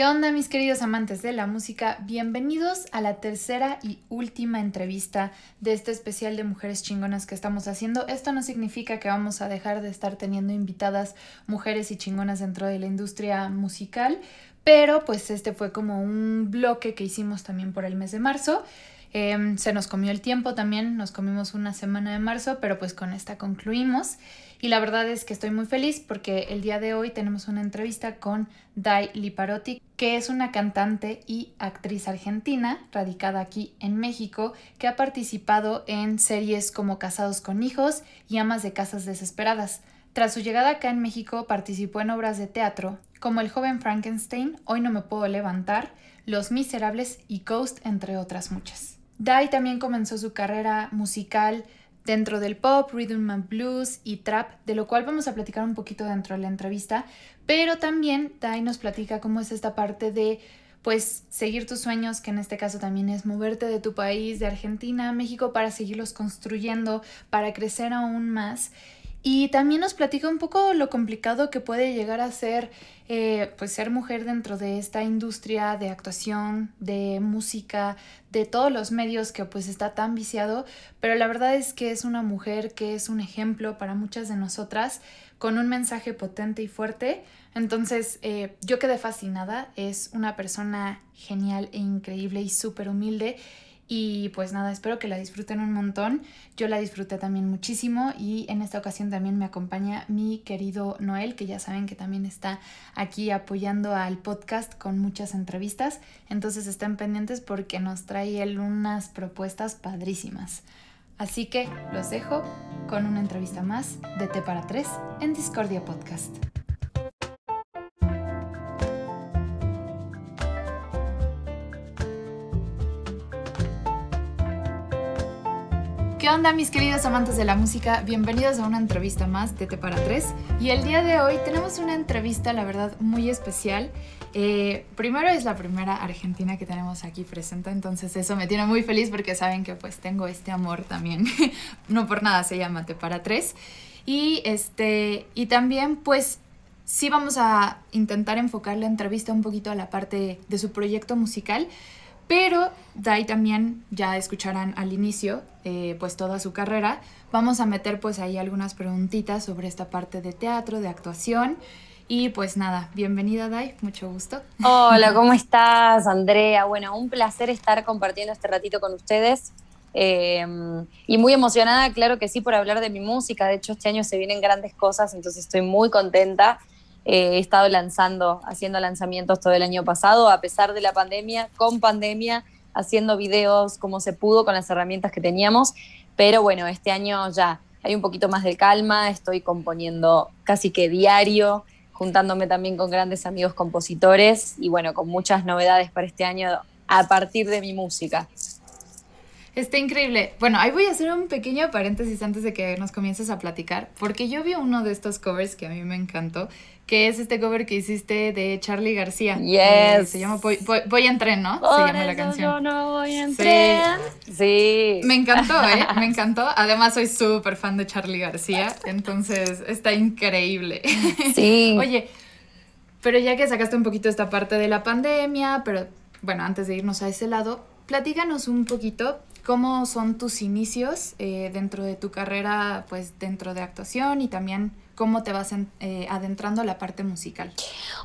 ¿Qué onda mis queridos amantes de la música? Bienvenidos a la tercera y última entrevista de este especial de mujeres chingonas que estamos haciendo. Esto no significa que vamos a dejar de estar teniendo invitadas mujeres y chingonas dentro de la industria musical, pero pues este fue como un bloque que hicimos también por el mes de marzo. Em, se nos comió el tiempo también, nos comimos una semana de marzo, pero pues con esta concluimos. Y la verdad es que estoy muy feliz porque el día de hoy tenemos una entrevista con Dai Liparotti, que es una cantante y actriz argentina radicada aquí en México, que ha participado en series como Casados con Hijos y Amas de Casas Desesperadas. Tras su llegada acá en México participó en obras de teatro como El joven Frankenstein, Hoy no me puedo levantar, Los Miserables y Ghost, entre otras muchas. Dai también comenzó su carrera musical dentro del pop, rhythm and blues y trap, de lo cual vamos a platicar un poquito dentro de la entrevista, pero también Dai nos platica cómo es esta parte de pues seguir tus sueños, que en este caso también es moverte de tu país, de Argentina a México, para seguirlos construyendo, para crecer aún más. Y también nos platica un poco lo complicado que puede llegar a ser eh, pues ser mujer dentro de esta industria de actuación, de música, de todos los medios que pues está tan viciado, pero la verdad es que es una mujer que es un ejemplo para muchas de nosotras, con un mensaje potente y fuerte. Entonces eh, yo quedé fascinada, es una persona genial e increíble y súper humilde y pues nada, espero que la disfruten un montón. Yo la disfruté también muchísimo y en esta ocasión también me acompaña mi querido Noel, que ya saben que también está aquí apoyando al podcast con muchas entrevistas. Entonces estén pendientes porque nos trae él unas propuestas padrísimas. Así que los dejo con una entrevista más de T para 3 en Discordia Podcast. ¿Qué onda mis queridos amantes de la música? Bienvenidos a una entrevista más de T para 3. Y el día de hoy tenemos una entrevista, la verdad, muy especial. Eh, primero es la primera argentina que tenemos aquí presente, entonces eso me tiene muy feliz porque saben que pues tengo este amor también. no por nada se llama T para 3. Y, este, y también pues sí vamos a intentar enfocar la entrevista un poquito a la parte de su proyecto musical pero de ahí también ya escucharán al inicio eh, pues toda su carrera. Vamos a meter pues ahí algunas preguntitas sobre esta parte de teatro, de actuación. Y pues nada, bienvenida Dai, mucho gusto. Hola, ¿cómo estás Andrea? Bueno, un placer estar compartiendo este ratito con ustedes. Em, y muy emocionada, claro que sí, por hablar de mi música. De hecho, este año se vienen grandes cosas, entonces estoy muy contenta. Eh, he estado lanzando, haciendo lanzamientos todo el año pasado, a pesar de la pandemia, con pandemia, haciendo videos como se pudo con las herramientas que teníamos. Pero bueno, este año ya hay un poquito más de calma, estoy componiendo casi que diario, juntándome también con grandes amigos compositores y bueno, con muchas novedades para este año a partir de mi música. Está increíble. Bueno, ahí voy a hacer un pequeño paréntesis antes de que nos comiences a platicar, porque yo vi uno de estos covers que a mí me encantó, que es este cover que hiciste de Charlie García. Yes. se llama Voy, voy, en tren, ¿no? se llama la canción. Yo no voy en tren. Sí. Me encantó, ¿eh? Me encantó. Además, soy súper fan de Charlie García, entonces está increíble. Sí. Oye, pero ya que sacaste un poquito esta parte de la pandemia, pero bueno, antes de irnos a ese lado, platíganos un poquito cómo son tus inicios eh, dentro de tu carrera, pues dentro de actuación y también cómo te vas eh, adentrando a la parte musical?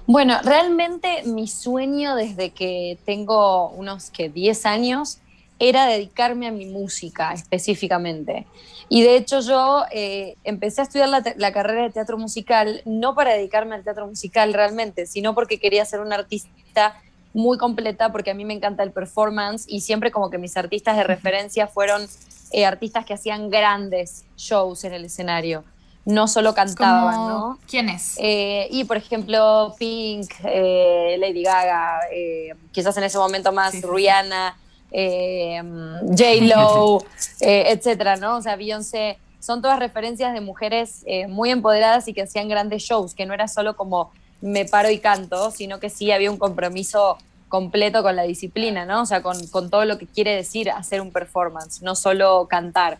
Bueno, realmente mi sueño desde que tengo unos que 10 años era dedicarme a mi música específicamente. Y de hecho yo eh, empecé a estudiar la, la, carrera de teatro musical no para dedicarme al teatro musical realmente, sino porque quería ser una artista muy completa porque a mí me encanta el performance y siempre como que mis artistas de referencia fueron eh, artistas que hacían grandes shows en el escenario no solo cantaban, ¿no? ¿Quiénes? Eh, y por ejemplo, Pink, eh, Lady Gaga, eh, quizás en ese momento más Rihanna, J-Lo, etcétera, ¿no? O sea, Beyoncé, son todas referencias de mujeres muy empoderadas y que hacían grandes shows, que no era solo como me paro y canto, sino que sí había un compromiso completo con la disciplina, ¿no? O sea, con, con todo lo que quiere decir hacer un performance, no solo cantar.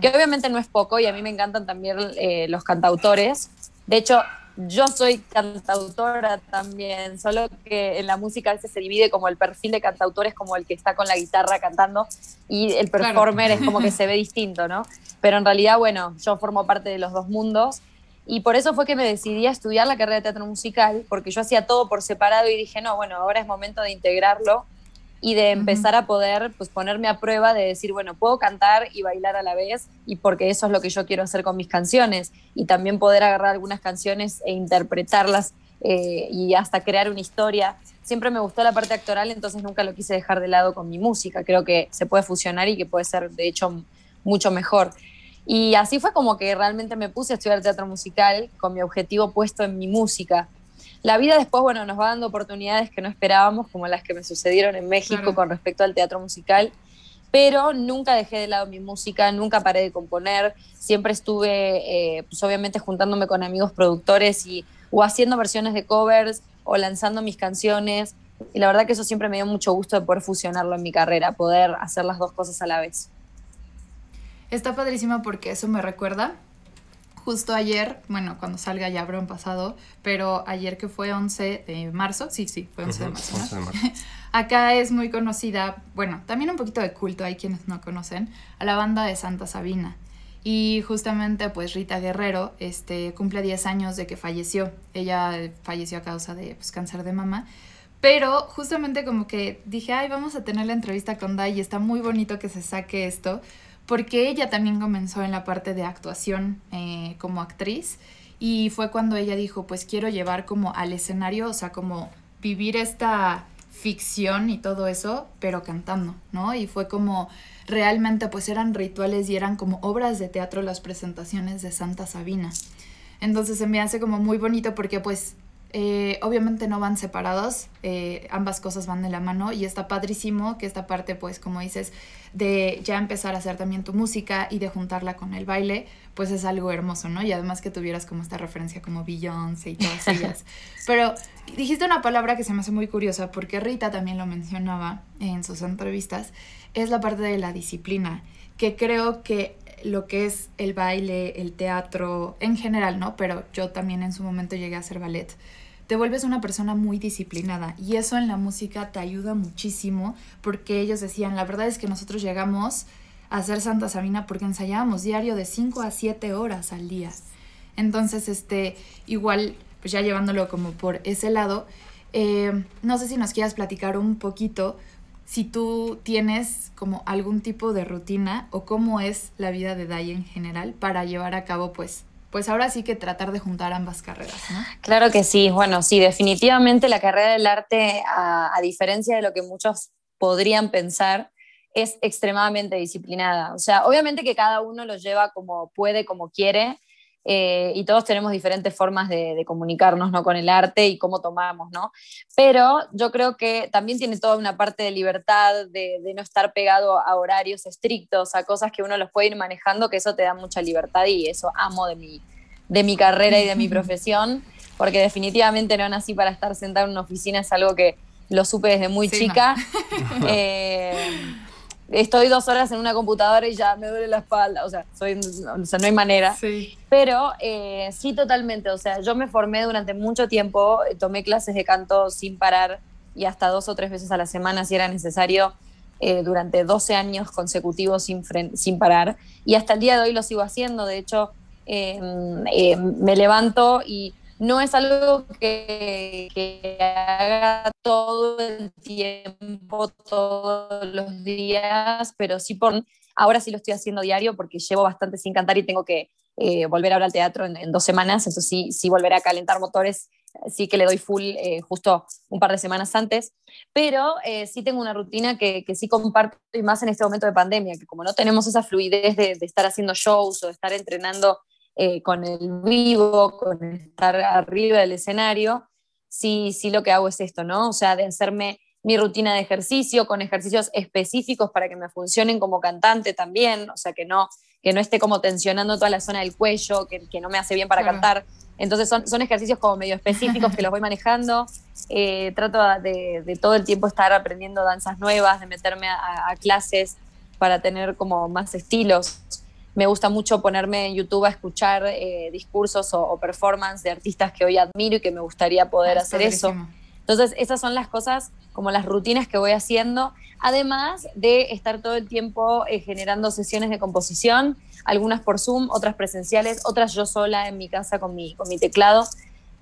Que obviamente no es poco y a mí me encantan también eh, los cantautores. De hecho, yo soy cantautora también, solo que en la música a veces se divide como el perfil de cantautor es como el que está con la guitarra cantando y el performer es como que se ve distinto, ¿no? Pero en realidad, bueno, yo formo parte de los dos mundos y por eso fue que me decidí a estudiar la carrera de teatro musical, porque yo hacía todo por separado y dije, no, bueno, ahora es momento de integrarlo y de empezar a poder pues, ponerme a prueba de decir, bueno, puedo cantar y bailar a la vez, y porque eso es lo que yo quiero hacer con mis canciones, y también poder agarrar algunas canciones e interpretarlas eh, y hasta crear una historia. Siempre me gustó la parte actoral, entonces nunca lo quise dejar de lado con mi música. Creo que se puede fusionar y que puede ser, de hecho, mucho mejor. Y así fue como que realmente me puse a estudiar teatro musical con mi objetivo puesto en mi música la vida después, bueno, nos va dando oportunidades que no esperábamos, como las que me sucedieron en México con respecto al teatro musical, pero nunca dejé de lado mi música, nunca paré de componer, siempre estuve, eh, pues obviamente, juntándome con amigos productores y o haciendo versiones de covers o lanzando mis canciones. Y la verdad que eso siempre me dio mucho gusto de poder fusionarlo en mi carrera, poder hacer las dos cosas a la vez. Está padrísimo porque eso me recuerda justo ayer, bueno, cuando salga ya habrán pasado, pero ayer que fue 11 de marzo, sí, sí, fue 11 de marzo. Acá es muy conocida, bueno, también un poquito de culto, hay quienes no conocen, a la banda de Santa Sabina. Y justamente pues Rita Guerrero este, cumple 10 años de que falleció. Ella falleció a causa de pues, cáncer de mama. Pero justamente como que dije, ay, vamos a tener la entrevista con Dai y está muy bonito que se saque esto, porque ella también comenzó en la parte de actuación eh, como actriz y fue cuando ella dijo, pues quiero llevar como al escenario, o sea, como vivir esta ficción y todo eso, pero cantando, ¿no? Y fue como realmente pues eran rituales y eran como obras de teatro las presentaciones de Santa Sabina. Entonces se me hace como muy bonito porque pues eh, obviamente no van separados, eh, ambas cosas van de la mano y está padrísimo que esta parte, pues como dices, de ya empezar a hacer también tu música y de juntarla con el baile, pues es algo hermoso, ¿no? Y además que tuvieras como esta referencia como Beyoncé y todas ellas. Pero dijiste una palabra que se me hace muy curiosa porque Rita también lo mencionaba en sus entrevistas, es la parte de la disciplina, que creo que lo que es el baile, el teatro, en general, ¿no? Pero yo también en su momento llegué a hacer ballet te vuelves una persona muy disciplinada y eso en la música te ayuda muchísimo porque ellos decían, la verdad es que nosotros llegamos a hacer Santa Sabina porque ensayábamos diario de 5 a 7 horas al día. Entonces, este, igual, pues ya llevándolo como por ese lado, eh, no sé si nos quieras platicar un poquito si tú tienes como algún tipo de rutina o cómo es la vida de Dai en general para llevar a cabo pues pues ahora sí que tratar de juntar ambas carreras. Claro que sí, bueno, sí, definitivamente la carrera del arte, a, diferencia de lo que muchos podrían pensar, es extremadamente disciplinada. O sea, obviamente que cada uno lo lleva como puede, como quiere, eh, y todos tenemos diferentes formas de, comunicarnos ¿no? con el arte y cómo tomamos, ¿no? Pero yo creo que también tiene toda una parte de libertad, de, de, no estar pegado a horarios estrictos, a cosas que uno los puede ir manejando, que eso te da mucha libertad y eso amo de mi, de mi carrera y de mi profesión, porque definitivamente no nací para estar sentada en una oficina, es algo que lo supe desde muy chica. Eh, estoy dos horas en una computadora y ya me duele la espalda, o sea, soy, o sea no hay manera. Sí. Pero eh, sí, totalmente, o sea, yo me formé durante mucho tiempo, eh, tomé clases de canto sin parar y hasta dos o tres veces a la semana si era necesario. Eh, durante 12 años consecutivos sin, sin parar y hasta el día de hoy lo sigo haciendo. De hecho, em, me levanto y no es algo que, haga todo el tiempo, todos los días, pero sí por... Ahora sí lo estoy haciendo diario porque llevo bastante sin cantar y tengo que eh, volver a hablar al teatro en, dos semanas, eso sí, sí volveré a calentar motores, sí que le doy full eh, justo un par de semanas antes, pero eh, sí tengo una rutina que, que, sí comparto y más en este momento de pandemia, que como no tenemos esa fluidez de, de estar haciendo shows o de estar entrenando eh, con el vivo, con estar arriba del escenario, sí, sí lo que hago es esto, ¿no? O sea, de hacerme mi rutina de ejercicio con ejercicios específicos para que me funcionen como cantante también, o sea, que no, que no esté como tensionando toda la zona del cuello, que, que no me hace bien para cantar. Entonces son, son, ejercicios como medio específicos que los voy manejando. Eh, trato de, de, todo el tiempo estar aprendiendo danzas nuevas, de meterme a, a clases para tener como más estilos. Me gusta mucho ponerme en YouTube a escuchar eh, discursos o, o, performance de artistas que hoy admiro y que me gustaría poder ah, hacer eso. Entonces, esas son las cosas, como las rutinas que voy haciendo, además de estar todo el tiempo eh, generando sesiones de composición, algunas por Zoom, otras presenciales, otras yo sola en mi casa con mi, con mi teclado.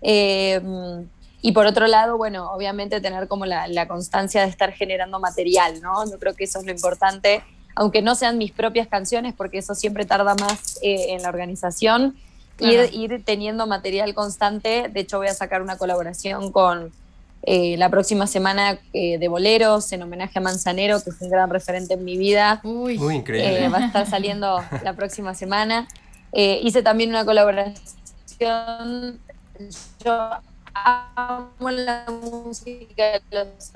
Em, y por otro lado, bueno, obviamente tener como la, la, constancia de estar generando material, ¿no? Yo creo que eso es lo importante, aunque no sean mis propias canciones, porque eso siempre tarda más eh, en la organización, ir, ir teniendo material constante. De hecho, voy a sacar una colaboración con eh, la próxima semana eh, de boleros en homenaje a Manzanero, que fue un gran referente en mi vida. Uy, Muy increíble. Eh, va a estar saliendo la próxima semana. hice también una colaboración. Yo amo la música de los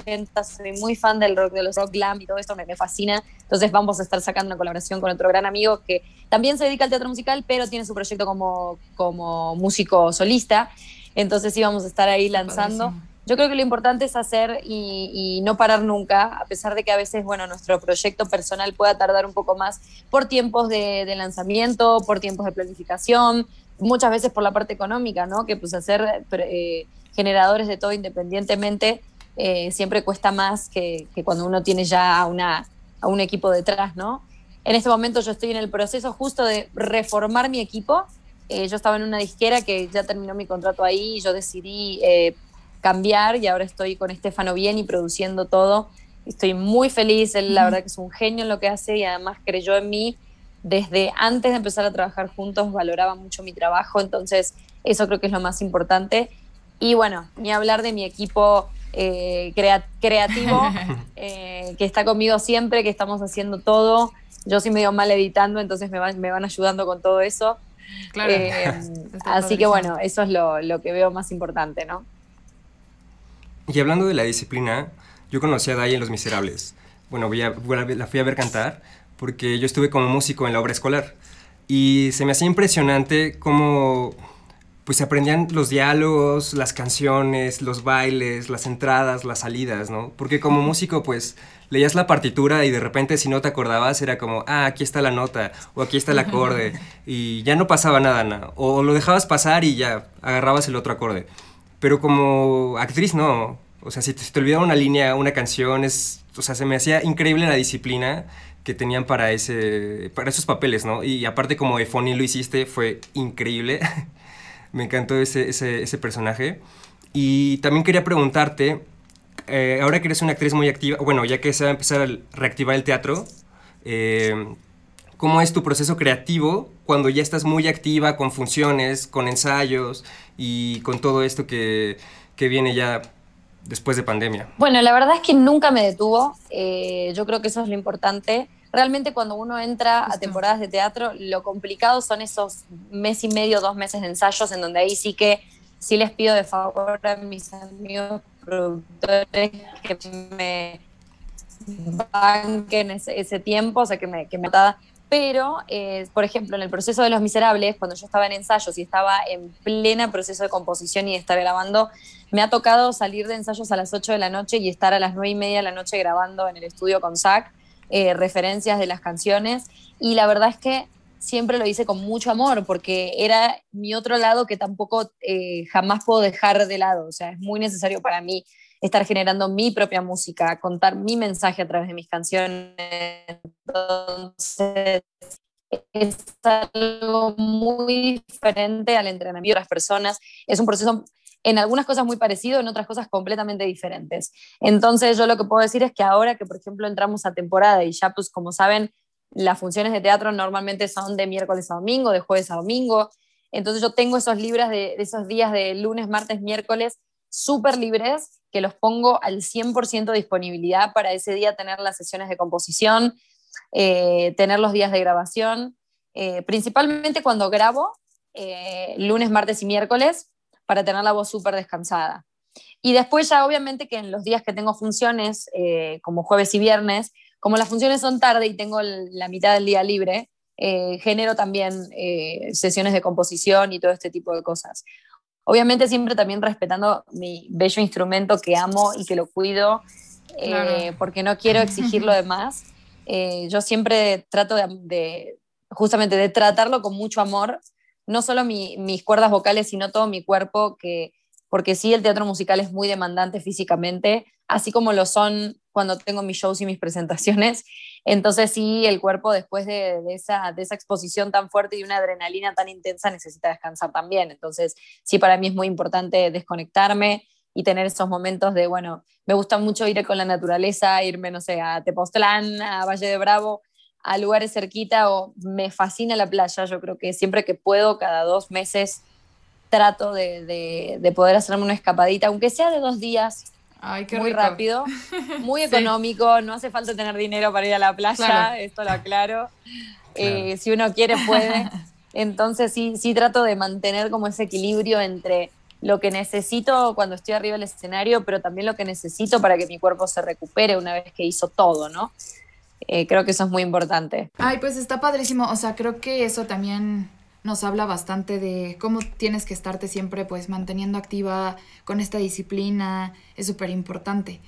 80, soy muy fan del rock, de los rock glam y todo esto me, me, fascina. Entonces vamos a estar sacando una colaboración con otro gran amigo que también se dedica al teatro musical, pero tiene su proyecto como, como músico solista. Entonces íbamos a estar ahí lanzando. Yo creo que lo importante es hacer y, no parar nunca, a pesar de que a veces, bueno, nuestro proyecto personal pueda tardar un poco más por tiempos de, lanzamiento, por tiempos de planificación, muchas veces por la parte económica, ¿no? Que pues hacer eh, generadores de todo independientemente eh, siempre cuesta más que, cuando uno tiene ya una, a un equipo detrás, ¿no? En este momento yo estoy en el proceso justo de reformar mi equipo eh, yo estaba en una disquera que ya terminó mi contrato ahí y yo decidí eh, cambiar y ahora estoy con Estefano Vieni produciendo todo. Estoy muy feliz, él la verdad que es un genio en lo que hace y además creyó en mí. Desde antes de empezar a trabajar juntos valoraba mucho mi trabajo, entonces eso creo que es lo más importante. Y bueno, ni hablar de mi equipo eh, creativo, que está conmigo siempre, que estamos haciendo todo. Yo soy medio mal editando, entonces me me van ayudando con todo eso. Claro. Eh, así que bueno, eso es lo, que veo más importante, ¿no? Y hablando de la disciplina, yo conocí a Day en Los Miserables. Bueno, la fui a ver cantar porque yo estuve como músico en la obra escolar. Y se me hacía impresionante cómo pues se aprendían los diálogos, las canciones, los bailes, las entradas, las salidas, ¿no? Porque como músico, pues leías la partitura y de repente si no te acordabas era como, ah, aquí está la nota o aquí está el acorde y ya no pasaba nada, o lo dejabas pasar y ya agarrabas el otro acorde. Pero como actriz no, o sea, si te, te olvidaba una línea, una canción, es, o sea, se me hacía increíble la disciplina que tenían para, ese, para esos papeles, ¿no? Y aparte como Efoni lo hiciste, fue increíble. me encantó ese, ese, personaje. Y también quería preguntarte, eh, ahora que eres una actriz muy activa, bueno, ya que se va a empezar a reactivar el teatro, eh, ¿cómo es tu proceso creativo cuando ya estás muy activa con funciones, con ensayos y con todo esto que, que viene ya después de pandemia? Bueno, la verdad es que nunca me detuvo. Eh, yo creo que eso es lo importante. Realmente cuando uno entra a temporadas de teatro, lo complicado son esos mes y medio, dos meses de ensayos, en donde ahí sí que sí les pido de favor a mis amigos productores que me banquen ese, ese tiempo, o sea, que me, que me pero, eh, por ejemplo, en el proceso de Los Miserables, cuando yo estaba en ensayos y estaba en plena proceso de composición y de estar grabando, me ha tocado salir de ensayos a las 8 de la noche y estar a las 9 y media de la noche grabando en el estudio con Zach eh, referencias de las canciones. Y la verdad es que siempre lo hice con mucho amor, porque era mi otro lado que tampoco eh, jamás puedo dejar de lado. O sea, es muy necesario para mí estar generando mi propia música, contar mi mensaje a través de mis canciones. Entonces, es algo muy diferente al entrenamiento de otras personas. Es un proceso en algunas cosas muy parecido, en otras cosas completamente diferentes. Entonces, yo lo que puedo decir es que ahora que, por ejemplo, entramos a temporada y ya, pues, como saben, las funciones de teatro normalmente son de miércoles a domingo, de jueves a domingo. Entonces yo tengo esos libros de, esos días de lunes, martes, miércoles súper libres que los pongo al 100% de disponibilidad para ese día tener las sesiones de composición, eh, tener los días de grabación, eh, principalmente cuando grabo eh, lunes, martes y miércoles para tener la voz súper descansada. Y después ya obviamente que en los días que tengo funciones, como jueves y viernes, como las funciones son tarde y tengo la mitad del día libre, eh, genero también eh, sesiones de composición y todo este tipo de cosas. Obviamente siempre también respetando mi bello instrumento que amo y que lo cuido, eh, porque no quiero exigir lo demás. yo siempre trato de, justamente de tratarlo con mucho amor, no solo mis cuerdas vocales, sino todo mi cuerpo, que, porque sí, el teatro musical es muy demandante físicamente, así como lo son cuando tengo mis shows y mis presentaciones. Entonces sí, el cuerpo después de, esa, de esa exposición tan fuerte y una adrenalina tan intensa necesita descansar también. Entonces sí, para mí es muy importante desconectarme y tener esos momentos de, bueno, me gusta mucho ir con la naturaleza, irme, no sé, a Tepoztlán, a Valle de Bravo, a lugares cerquita o me fascina la playa. Yo creo que siempre que puedo, cada dos meses, trato de, de poder hacerme una escapadita, aunque sea de dos días, muy rápido, muy económico, no hace falta tener dinero para ir a la playa, esto lo aclaro. Eh, si uno quiere, puede. Entonces sí, sí trato de mantener como ese equilibrio entre lo que necesito cuando estoy arriba del escenario, pero también lo que necesito para que mi cuerpo se recupere una vez que hizo todo, ¿no? Eh, creo que eso es muy importante. Ay, pues está padrísimo. O sea, creo que eso también nos habla bastante de cómo tienes que estarte siempre pues manteniendo activa con esta disciplina, es súper importante.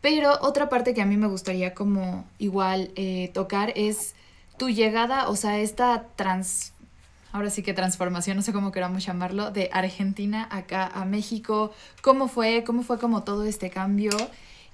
Pero otra parte que a mí me gustaría como igual eh, tocar es tu llegada, o sea, esta trans, ahora sí que transformación, no sé cómo queramos llamarlo, de Argentina acá a México, ¿cómo fue? ¿Cómo fue como todo este cambio?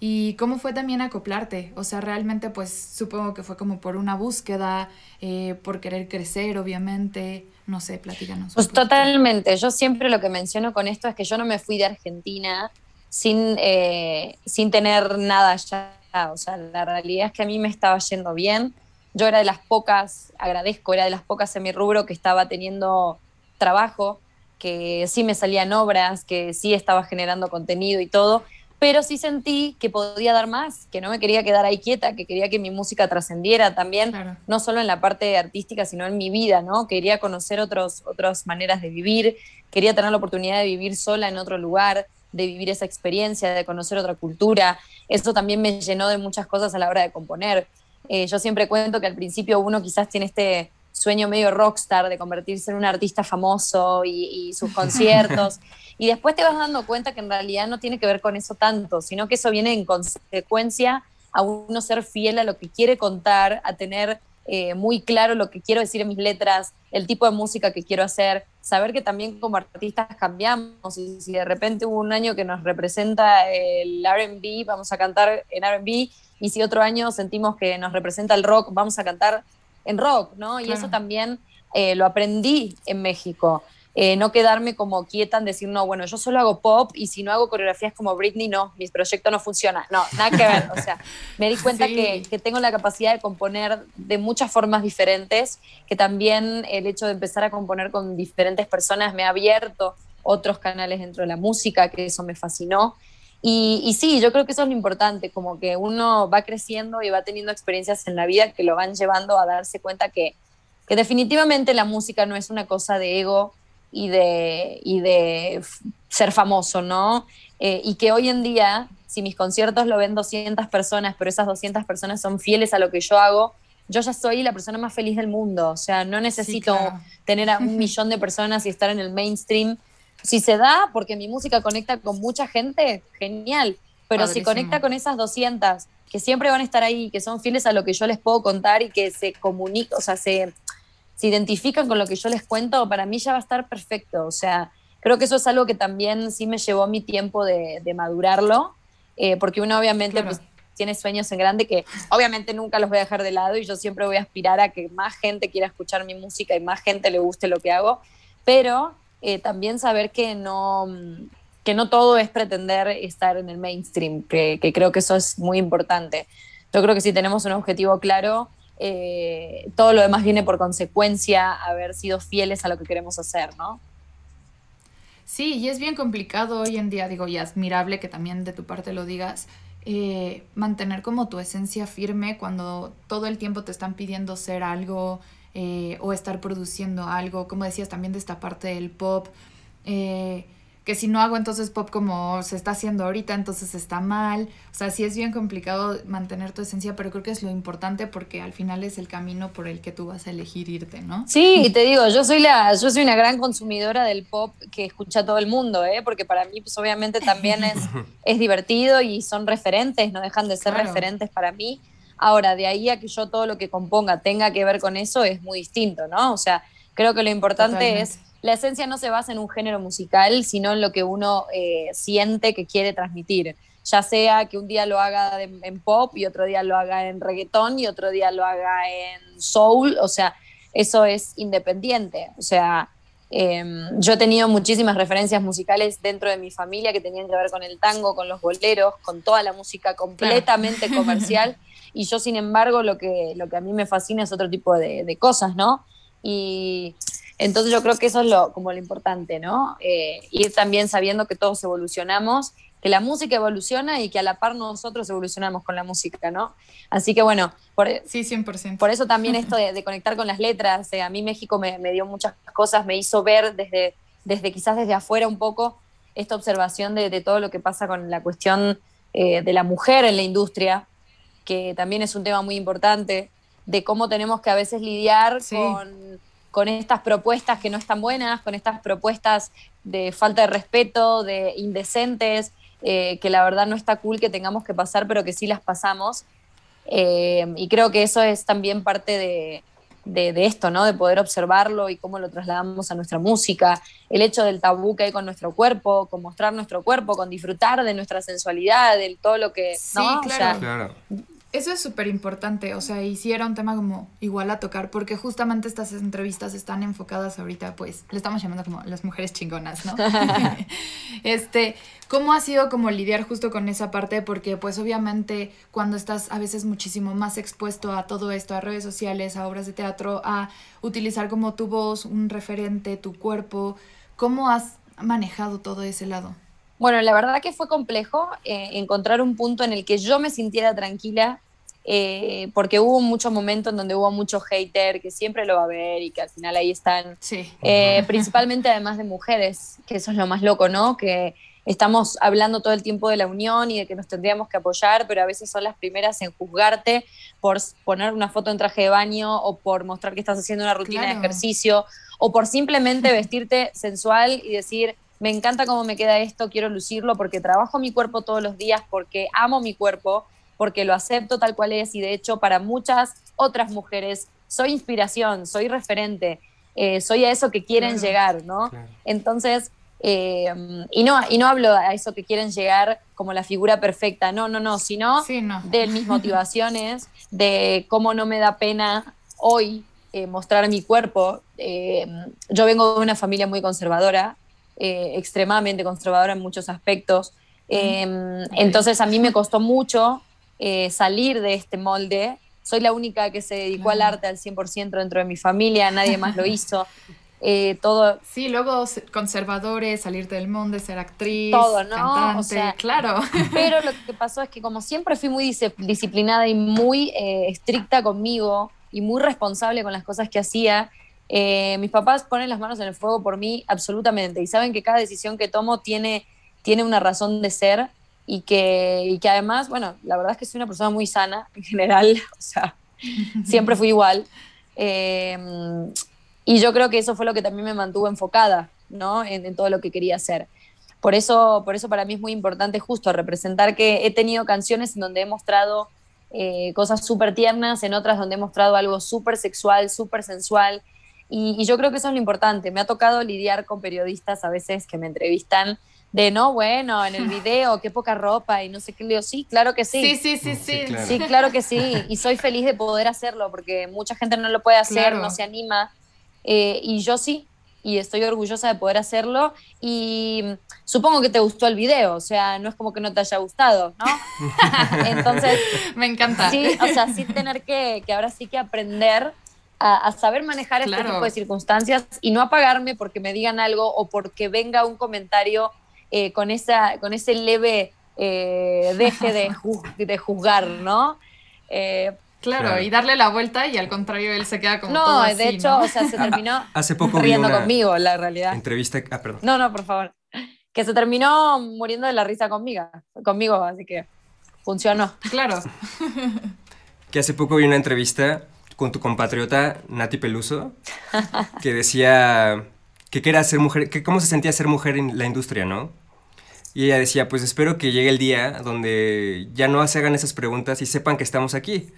¿Y cómo fue también acoplarte? O sea, realmente pues supongo que fue como por una búsqueda, eh, por querer crecer, obviamente. No sé, platícanos. Pues totalmente. Yo siempre lo que menciono con esto es que yo no me fui de Argentina sin, eh, sin tener nada allá. O sea, la realidad es que a mí me estaba yendo bien. Yo era de las pocas, agradezco, era de las pocas en mi rubro que estaba teniendo trabajo, que sí me salían obras, que sí estaba generando contenido y todo pero sí sentí que podía dar más, que no me quería quedar ahí quieta, que quería que mi música trascendiera también, no solo en la parte artística, sino en mi vida, ¿no? Quería conocer otros, otras maneras de vivir, quería tener la oportunidad de vivir sola en otro lugar, de vivir esa experiencia, de conocer otra cultura. Eso también me llenó de muchas cosas a la hora de componer. Eh, yo siempre cuento que al principio uno quizás tiene este sueño medio rockstar de convertirse en un artista famoso y, y sus conciertos. Y después te vas dando cuenta que en realidad no tiene que ver con eso tanto, sino que eso viene en consecuencia a uno ser fiel a lo que quiere contar, a tener eh, muy claro lo que quiero decir en mis letras, el tipo de música que quiero hacer, saber que también como artistas cambiamos y si de repente hubo un año que nos representa el RB, vamos a cantar en RB y si otro año sentimos que nos representa el rock, vamos a cantar en rock, ¿no? Y eso también eh, lo aprendí en México. Eh, no quedarme como quieta en decir, no, bueno, yo solo hago pop y si no hago coreografías como Britney, no, mi proyecto no funciona. No, nada que ver. O sea, me di cuenta que, que, tengo la capacidad de componer de muchas formas diferentes, que también el hecho de empezar a componer con diferentes personas me ha abierto otros canales dentro de la música, que eso me fascinó. Y, y, sí, yo creo que eso es lo importante, como que uno va creciendo y va teniendo experiencias en la vida que lo van llevando a darse cuenta que, que definitivamente la música no es una cosa de ego, y de, y de ser famoso, ¿no? Eh, y que hoy en día, si mis conciertos lo ven 200 personas, pero esas 200 personas son fieles a lo que yo hago, yo ya soy la persona más feliz del mundo. O sea, no necesito tener a un millón de personas y estar en el mainstream. Si se da, porque mi música conecta con mucha gente, genial. Pero si conecta con esas 200 que siempre van a estar ahí, que son fieles a lo que yo les puedo contar y que se comunican, o sea, se, se identifican con lo que yo les cuento, para mí ya va a estar perfecto. O sea, creo que eso es algo que también sí me llevó mi tiempo de, madurarlo, eh, porque uno obviamente pues, tiene sueños en grande que obviamente nunca los voy a dejar de lado y yo siempre voy a aspirar a que más gente quiera escuchar mi música y más gente le guste lo que hago, pero eh, también saber que no, que no todo es pretender estar en el mainstream, que, creo que eso es muy importante. Yo creo que si tenemos un objetivo claro, eh, todo lo demás viene por consecuencia haber sido fieles a lo que queremos hacer, ¿no? Sí, y es bien complicado hoy en día, digo, y admirable que también de tu parte lo digas, eh, mantener como tu esencia firme cuando todo el tiempo te están pidiendo ser algo eh, o estar produciendo algo, como decías también de esta parte del pop que si no hago entonces pop como se está haciendo ahorita, entonces está mal. O sea, sí es bien complicado mantener tu esencia, pero creo que es lo importante porque al final es el camino por el que tú vas a elegir irte, ¿no? Sí, y te digo, yo soy la, yo soy una gran consumidora del pop que escucha todo el mundo, ¿eh? porque para mí, pues obviamente también es, es divertido y son referentes, no dejan de ser referentes para mí. Ahora, de ahí a que yo todo lo que componga tenga que ver con eso es muy distinto, ¿no? O sea, creo que lo importante es, la esencia no se basa en un género musical, sino en lo que uno eh, siente que quiere transmitir. Ya sea que un día lo haga en pop y otro día lo haga en reggaetón y otro día lo haga en soul, o sea, eso es independiente. O sea, Em, yo he tenido muchísimas referencias musicales dentro de mi familia que tenían que ver con el tango, con los boleros, con toda la música completamente comercial. Y yo, sin embargo, lo que, lo que a mí me fascina es otro tipo de, cosas, ¿no? Y entonces yo creo que eso es lo, como lo importante, ¿no? Eh, ir también sabiendo que todos evolucionamos que la música evoluciona y que a la par nosotros evolucionamos con la música, ¿no? Así que bueno, por, sí, 100%. por eso también esto de, conectar con las letras, eh, a mí México me, dio muchas cosas, me hizo ver desde, desde quizás desde afuera un poco esta observación de, todo lo que pasa con la cuestión eh, de la mujer en la industria, que también es un tema muy importante, de cómo tenemos que a veces lidiar con, con estas propuestas que no están buenas, con estas propuestas de falta de respeto, de indecentes, eh, que la verdad no está cool que tengamos que pasar, pero que sí las pasamos. Eh, y creo que eso es también parte de, de, esto, ¿no? De poder observarlo y cómo lo trasladamos a nuestra música, el hecho del tabú que hay con nuestro cuerpo, con mostrar nuestro cuerpo, con disfrutar de nuestra sensualidad, de todo lo que... Sí, claro. claro. Eso es súper importante, o sea, y sí era un tema como igual a tocar, porque justamente estas entrevistas están enfocadas ahorita, pues, le estamos llamando como las mujeres chingonas, ¿no? este, ¿cómo ha sido como lidiar justo con esa parte? Porque pues obviamente cuando estás a veces muchísimo más expuesto a todo esto, a redes sociales, a obras de teatro, a utilizar como tu voz, un referente, tu cuerpo, ¿cómo has manejado todo ese lado? Bueno, la verdad que fue complejo eh, encontrar un punto en el que yo me sintiera tranquila eh, porque hubo muchos momentos en donde hubo mucho hater que siempre lo va a ver y que al final ahí están, sí. Eh, principalmente además de mujeres, que eso es lo más loco, ¿no? Que estamos hablando todo el tiempo de la unión y de que nos tendríamos que apoyar, pero a veces son las primeras en juzgarte por poner una foto en traje de baño o por mostrar que estás haciendo una rutina de ejercicio o por simplemente vestirte sensual y decir, me encanta cómo me queda esto, quiero lucirlo porque trabajo mi cuerpo todos los días, porque amo mi cuerpo porque lo acepto tal cual es y de hecho para muchas otras mujeres soy inspiración, soy referente, eh, soy a eso que quieren llegar, ¿no? Entonces, eh, y, no, y no hablo a eso que quieren llegar como la figura perfecta, no, no, no, sino de mis motivaciones, de cómo no me da pena hoy eh, mostrar mi cuerpo. yo vengo de una familia muy conservadora, extremadamente conservadora en muchos aspectos. Entonces a mí me costó mucho eh, salir de este molde. Soy la única que se dedicó al arte al 100% dentro de mi familia, nadie más lo hizo. Eh, todo. Sí, luego conservadores, salirte del molde, ser actriz, todo, ¿no? Cantante, claro. Pero lo que pasó es que como siempre fui muy disciplinada y muy eh, estricta conmigo y muy responsable con las cosas que hacía, mis papás ponen las manos en el fuego por mí absolutamente y saben que cada decisión que tomo tiene, tiene una razón de ser y que, que además, bueno, la verdad es que soy una persona muy sana en general, o sea, siempre fui igual. Eh, y yo creo que eso fue lo que también me mantuvo enfocada, ¿no? En, todo lo que quería hacer. Por eso, por eso para mí es muy importante justo representar que he tenido canciones en donde he mostrado eh, cosas súper tiernas, en otras donde he mostrado algo súper sexual, súper sensual. Y, y yo creo que eso es lo importante. Me ha tocado lidiar con periodistas a veces que me entrevistan de no, bueno, en el video, qué poca ropa y no sé qué. Le digo, sí, claro que sí. Sí, sí, sí, sí. Sí, claro. que sí. Y soy feliz de poder hacerlo porque mucha gente no lo puede hacer, no se anima. Eh, y yo sí, y estoy orgullosa de poder hacerlo. Y supongo que te gustó el video, o sea, no es como que no te haya gustado, ¿no? Entonces. Me encanta. Sí, o sea, sí tener que, que ahora sí que aprender a, saber manejar este tipo de circunstancias y no apagarme porque me digan algo o porque venga un comentario eh, con, esa, con ese leve eh, deje de, de, juzgar, ¿no? Eh, claro, y darle la vuelta y al contrario él se queda como no, todo de hecho, o sea, se terminó Hace poco riendo conmigo, la realidad. Entrevista, ah, perdón. No, no, por favor. Que se terminó muriendo de la risa conmigo, conmigo, así que funcionó. Claro. que hace poco vi una entrevista con tu compatriota Nati Peluso que decía que era ser mujer, que cómo se sentía ser mujer en la industria, ¿no? Y ella decía, pues espero que llegue el día donde ya no se hagan esas preguntas y sepan que estamos aquí.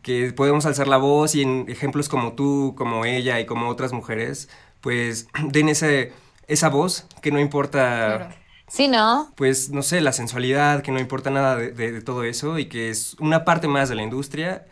Que podemos alzar la voz y en ejemplos como tú, como ella y como otras mujeres, pues den ese, esa voz que no importa... Sí, ¿no? Pues no sé, la sensualidad, que no importa nada de, todo eso y que es una parte más de la industria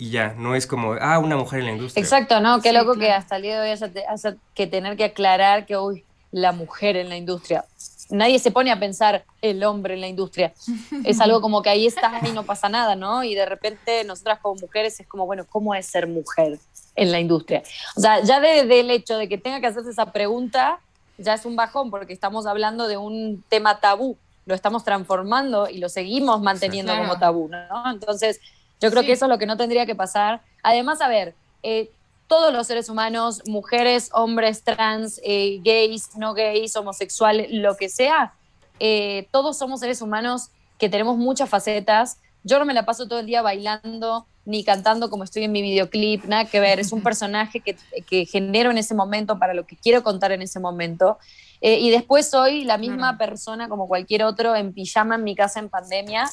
y ya, no es como, ah, una mujer en la industria. Exacto, ¿no? Qué loco que hasta el día de hoy haya, que tener que aclarar que, uy, la mujer en la industria. Nadie se pone a pensar el hombre en la industria. Es algo como que ahí está y no pasa nada, ¿no? Y de repente nosotras como mujeres es como, bueno, ¿cómo es ser mujer en la industria? O sea, ya desde el hecho de que tenga que hacerse esa pregunta, ya es un bajón porque estamos hablando de un tema tabú. Lo estamos transformando y lo seguimos manteniendo como tabú, ¿no? Entonces, yo creo que eso es lo que no tendría que pasar. Además, a ver, eh, todos los seres humanos, mujeres, hombres, trans, eh, gays, no gays, homosexuales, lo que sea, eh, todos somos seres humanos que tenemos muchas facetas. Yo no me la paso todo el día bailando ni cantando como estoy en mi videoclip, nada que ver. Es un personaje que, que genero en ese momento para lo que quiero contar en ese momento. y después soy la misma persona como cualquier otro en pijama en mi casa en pandemia.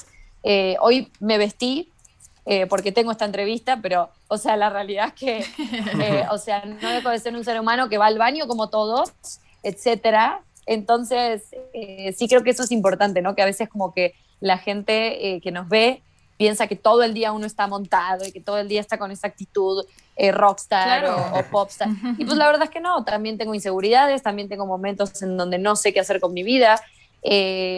hoy me vestí eh, porque tengo esta entrevista, pero, o sea, la realidad es que, eh, o sea, no dejo de ser un ser humano que va al baño como todos, etcétera. Entonces, eh, sí creo que eso es importante, ¿no? Que a veces como que la gente que nos ve piensa que todo el día uno está montado y que todo el día está con esa actitud rockstar o, popstar. Y pues la verdad es que no, también tengo inseguridades, también tengo momentos en donde no sé qué hacer con mi vida,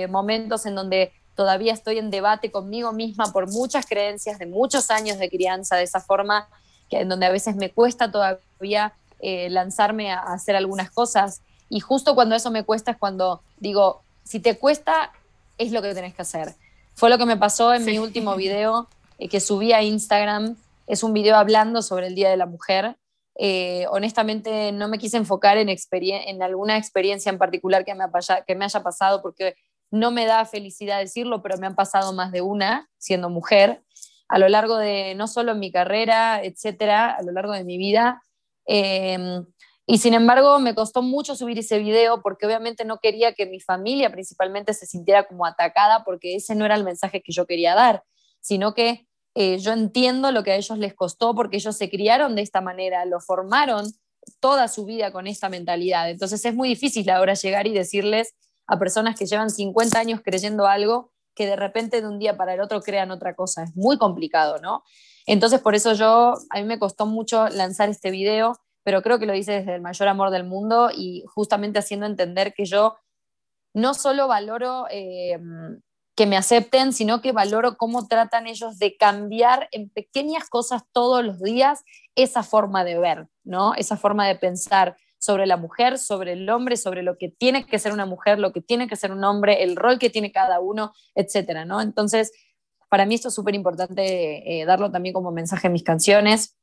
momentos en donde todavía estoy en debate conmigo misma por muchas creencias de muchos años de crianza, de esa forma que en donde a veces me cuesta todavía eh, lanzarme a, hacer algunas cosas. Y justo cuando eso me cuesta es cuando digo, si te cuesta, es lo que tenés que hacer. Fue lo que me pasó en mi último video eh, que subí a Instagram. Es un video hablando sobre el Día de la Mujer. Eh, honestamente no me quise enfocar en, en alguna experiencia en particular que me, que me haya pasado porque no me da felicidad decirlo, pero me han pasado más de una siendo mujer a lo largo de no solo mi carrera, etcétera, a lo largo de mi vida. Em, y sin embargo, me costó mucho subir ese video porque obviamente no quería que mi familia principalmente se sintiera como atacada porque ese no era el mensaje que yo quería dar, sino que eh, yo entiendo lo que a ellos les costó porque ellos se criaron de esta manera, lo formaron toda su vida con esta mentalidad. Entonces es muy difícil ahora llegar y decirles, a personas que llevan 50 años creyendo algo que de repente de un día para el otro crean otra cosa. Es muy complicado, ¿no? Entonces, por eso yo, a mí me costó mucho lanzar este video, pero creo que lo hice desde el mayor amor del mundo y justamente haciendo entender que yo no solo valoro eh, que me acepten, sino que valoro cómo tratan ellos de cambiar en pequeñas cosas todos los días esa forma de ver, ¿no? Esa forma de pensar sobre la mujer, sobre el hombre, sobre lo que tiene que ser una mujer, lo que tiene que ser un hombre, el rol que tiene cada uno, etcétera, ¿no? Entonces, para mí esto es súper importante eh, darlo también como mensaje en mis canciones.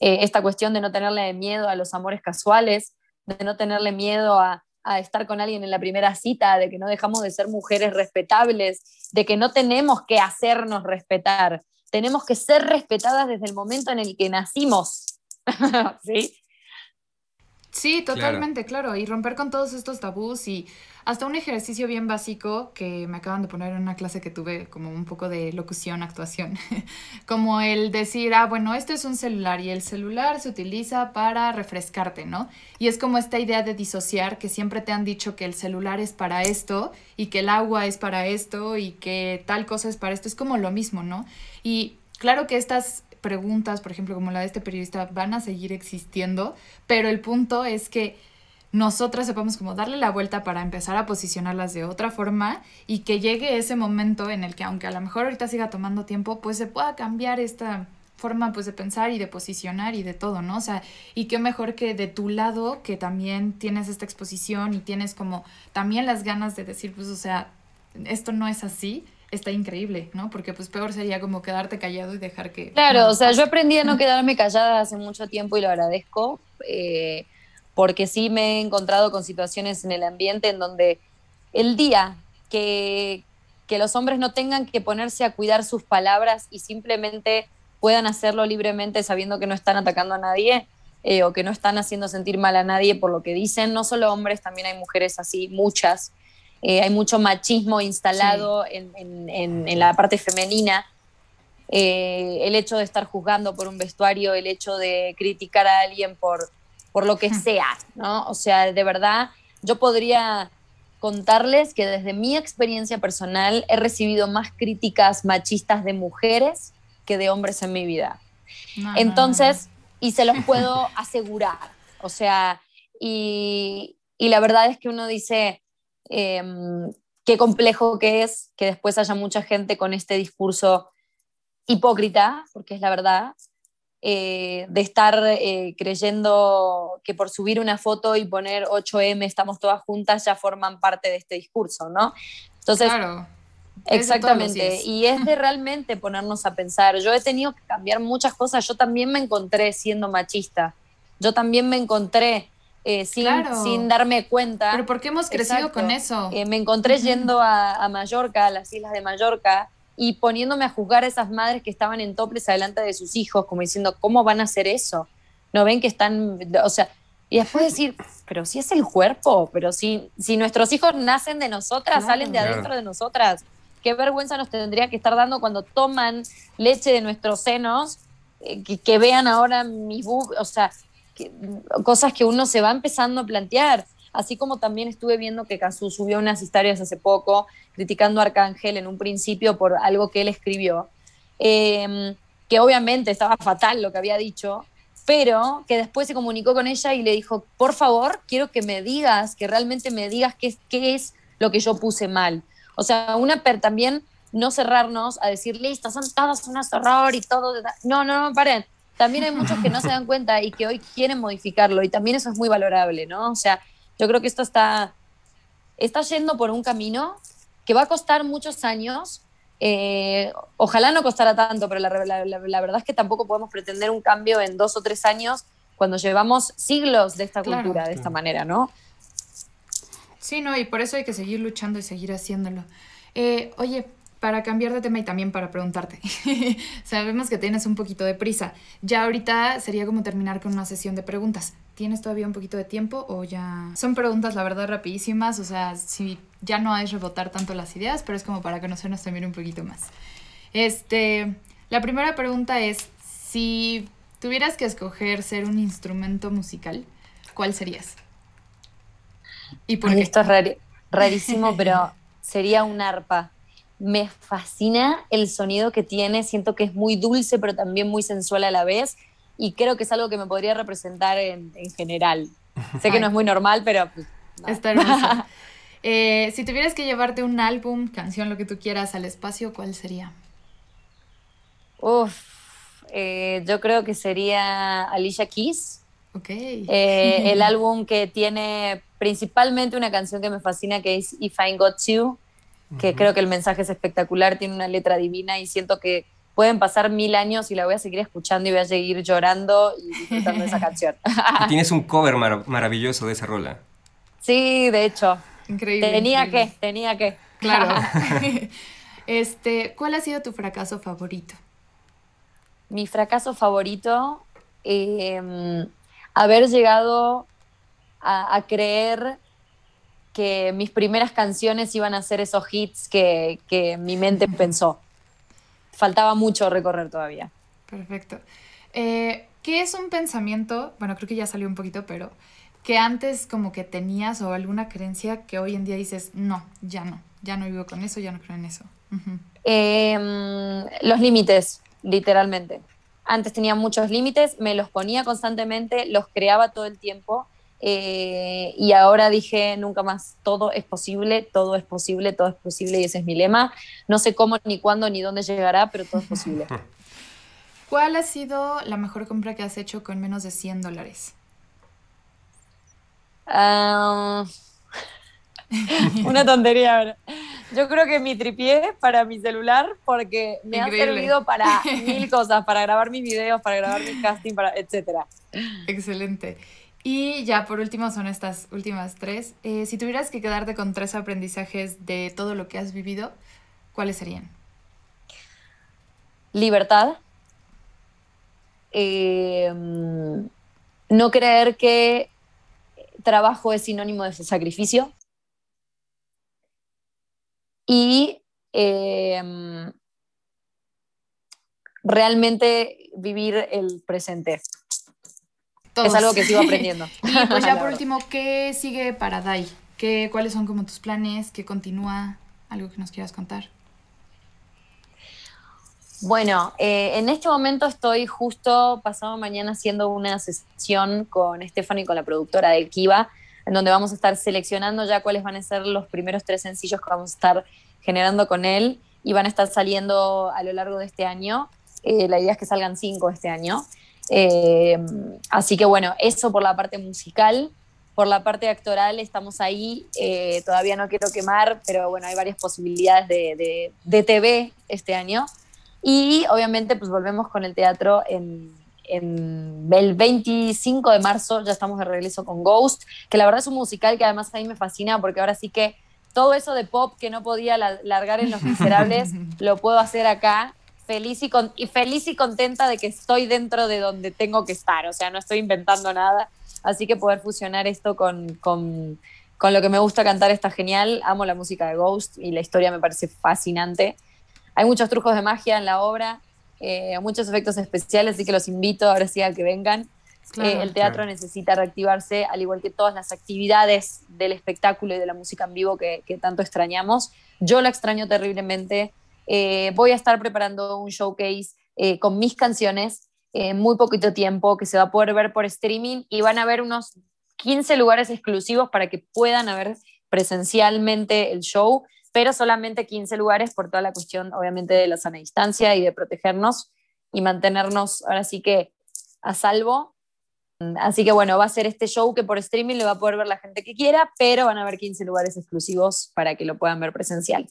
Eh, esta cuestión de no tenerle miedo a los amores casuales, de no tenerle miedo a, a estar con alguien en la primera cita, de que no dejamos de ser mujeres respetables, de que no tenemos que hacernos respetar, tenemos que ser respetadas desde el momento en el que nacimos. ¿Sí? Sí, totalmente, claro. Y romper con todos estos tabús y hasta un ejercicio bien básico que me acaban de poner en una clase que tuve como un poco de locución, actuación. como el decir, ah, bueno, esto es un celular y el celular se utiliza para refrescarte, ¿no? Y es como esta idea de disociar que siempre te han dicho que el celular es para esto y que el agua es para esto y que tal cosa es para esto. Es como lo mismo, ¿no? Y claro que estas preguntas, por ejemplo, como la de este periodista, van a seguir existiendo, pero el punto es que nosotras sepamos como darle la vuelta para empezar a posicionarlas de otra forma y que llegue ese momento en el que aunque a lo mejor ahorita siga tomando tiempo, pues se pueda cambiar esta forma pues de pensar y de posicionar y de todo, ¿no? O sea, y qué mejor que de tu lado que también tienes esta exposición y tienes como también las ganas de decir, pues, o sea, esto no es así, está increíble, ¿no? Porque pues peor sería como quedarte callado y dejar que... Claro, o sea, yo aprendí a no quedarme callada hace mucho tiempo y lo agradezco, eh, porque sí me he encontrado con situaciones en el ambiente en donde el día que, que los hombres no tengan que ponerse a cuidar sus palabras y simplemente puedan hacerlo libremente sabiendo que no están atacando a nadie, eh, o que no están haciendo sentir mal a nadie por lo que dicen. No solo hombres, también hay mujeres así, muchas. Eh, hay mucho machismo instalado en, la parte femenina. Eh, el hecho de estar juzgando por un vestuario, el hecho de criticar a alguien por, por lo que sea, ¿no? O sea, de verdad, yo podría contarles que desde mi experiencia personal he recibido más críticas machistas de mujeres que de hombres en mi vida. Entonces, y se los puedo asegurar, o sea, y, y la verdad es que uno dice, Em, qué complejo que es que después haya mucha gente con este discurso hipócrita, porque es la verdad, eh, de estar eh, creyendo que por subir una foto y poner 8M estamos todas juntas ya forman parte de este discurso, ¿no? Entonces, claro. Exactamente, y es de realmente ponernos a pensar. Yo he tenido que cambiar muchas cosas, yo también me encontré siendo machista, yo también me encontré eh, sin, sin, darme cuenta. Pero ¿por qué hemos crecido con eso? Eh, me encontré yendo a, Mallorca, a las islas de Mallorca, y poniéndome a juzgar a esas madres que estaban en toples adelante de sus hijos, como diciendo, ¿cómo van a hacer eso? ¿No ven que están, o sea, y después decir, pero si es el cuerpo, pero si, si nuestros hijos nacen de nosotras, salen de adentro de nosotras, qué vergüenza nos tendría que estar dando cuando toman leche de nuestros senos, eh, que, que, vean ahora mis o sea, cosas que uno se va empezando a plantear. Así como también estuve viendo que Cazú subió unas historias hace poco criticando a Arcángel en un principio por algo que él escribió, em, que obviamente estaba fatal lo que había dicho, pero que después se comunicó con ella y le dijo, por favor, quiero que me digas, que realmente me digas qué, qué es lo que yo puse mal. O sea, una per también no cerrarnos a decir, listo, son todos un horror y todo. No, no, no, paren también hay muchos que no se dan cuenta y que hoy quieren modificarlo y también eso es muy valorable, ¿no? O sea, yo creo que esto está, está yendo por un camino que va a costar muchos años. Eh, ojalá no costara tanto, pero la, verdad es que tampoco podemos pretender un cambio en dos o tres años cuando llevamos siglos de esta cultura de esta manera, ¿no? Sí, no, y por eso hay que seguir luchando y seguir haciéndolo. Eh, oye, para cambiar de tema y también para preguntarte. Sabemos que tienes un poquito de prisa. Ya ahorita sería como terminar con una sesión de preguntas. ¿Tienes todavía un poquito de tiempo o ya? Son preguntas, la verdad, rapidísimas. O sea, si ya no hay rebotar tanto las ideas, pero es como para conocernos también un poquito más. Este, la primera pregunta es, si tuvieras que escoger ser un instrumento musical, ¿cuál serías? ¿Y por Esto es rarísimo, pero sería un arpa me fascina el sonido que tiene, siento que es muy dulce pero también muy sensual a la vez y creo que es algo que me podría representar en, general. sé que no es muy normal, pero... Pues, Está hermoso. Eh, si tuvieras que llevarte un álbum, canción, lo que tú quieras al espacio, ¿cuál sería? Uf, eh, yo creo que sería Alicia Keys. Ok. Eh, el álbum que tiene principalmente una canción que me fascina que es If I Got You que creo que el mensaje es espectacular, tiene una letra divina y siento que pueden pasar mil años y la voy a seguir escuchando y voy a seguir llorando y disfrutando de esa canción. tienes un cover maravilloso de esa rola. Sí, de hecho. Increíble. Tenía que, tenía que. Claro. este, ¿Cuál ha sido tu fracaso favorito? Mi fracaso favorito, em, haber llegado a creer que mis primeras canciones iban a ser esos hits que, mi mente pensó. Faltaba mucho recorrer todavía. Perfecto. Eh, ¿Qué es un pensamiento? Bueno, creo que ya salió un poquito, pero que antes como que tenías o alguna creencia que hoy en día dices, no, ya no, ya no vivo con eso, ya no creo en eso. Em, los límites, literalmente. Antes tenía muchos límites, me los ponía constantemente, los creaba todo el tiempo eh, y ahora dije, nunca más, todo es posible, todo es posible, todo es posible y ese es mi lema. No sé cómo, ni cuándo, ni dónde llegará, pero todo es posible. ¿Cuál ha sido la mejor compra que has hecho con menos de 100 dólares? Ah, una tontería ahora. Yo creo que mi tripié para mi celular porque me ha servido para mil cosas, para grabar mis videos, para grabar mis casting, para etcétera. Excelente. Y ya por último son estas últimas tres. Eh, si tuvieras que quedarte con tres aprendizajes de todo lo que has vivido, ¿cuáles serían? Libertad. Em, no creer que trabajo es sinónimo de sacrificio. y em, realmente vivir el presente. Es algo que sigo aprendiendo. y pues ya por último, ¿qué sigue para Dai? ¿Qué, ¿Cuáles son como tus planes? ¿Qué continúa? ¿Algo que nos quieras contar? Bueno, eh, en este momento estoy justo pasado mañana haciendo una sesión con Stephanie, con la productora del Kiva, en donde vamos a estar seleccionando ya cuáles van a ser los primeros tres sencillos que vamos a estar generando con él y van a estar saliendo a lo largo de este año. Eh, la idea es que salgan cinco este año. Eh, así que bueno, eso por la parte musical. Por la parte actoral estamos ahí, eh, todavía no quiero quemar, pero bueno, hay varias posibilidades de, de, TV este año. Y obviamente pues volvemos con el teatro en, en, el 25 de marzo, ya estamos de regreso con Ghost, que la verdad es un musical que además a mí me fascina porque ahora sí que todo eso de pop que no podía largar en Los Miserables, lo puedo hacer acá feliz y, con, y feliz y contenta de que estoy dentro de donde tengo que estar, o sea, no estoy inventando nada, así que poder fusionar esto con, con, con lo que me gusta cantar está genial, amo la música de Ghost y la historia me parece fascinante. Hay muchos trucos de magia en la obra, eh, muchos efectos especiales, así que los invito ahora sí a que vengan. Eh, el teatro necesita reactivarse, al igual que todas las actividades del espectáculo y de la música en vivo que, que tanto extrañamos. Yo lo extraño terriblemente. Eh, voy a estar preparando un showcase eh, con mis canciones en muy poquito tiempo que se va a poder ver por streaming y van a haber unos 15 lugares exclusivos para que puedan ver presencialmente el show, pero solamente 15 lugares por toda la cuestión, obviamente, de la sana distancia y de protegernos y mantenernos ahora sí que a salvo. Así que bueno, va a ser este show que por streaming lo va a poder ver la gente que quiera, pero van a haber 15 lugares exclusivos para que lo puedan ver presencial.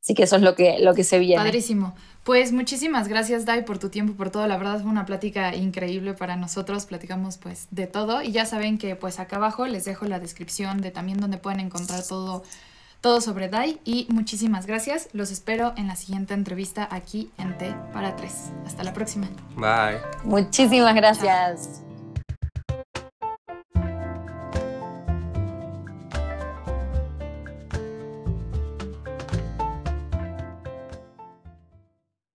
Así que eso es lo que, lo que se viene. Padrísimo. Pues muchísimas gracias, Dai, por tu tiempo, por todo. La verdad fue una plática increíble para nosotros. Platicamos pues de todo. Y ya saben que pues acá abajo les dejo la descripción de también donde pueden encontrar todo, todo sobre Dai. Y muchísimas gracias. Los espero en la siguiente entrevista aquí en T para tres. Hasta la próxima. Bye. Muchísimas gracias.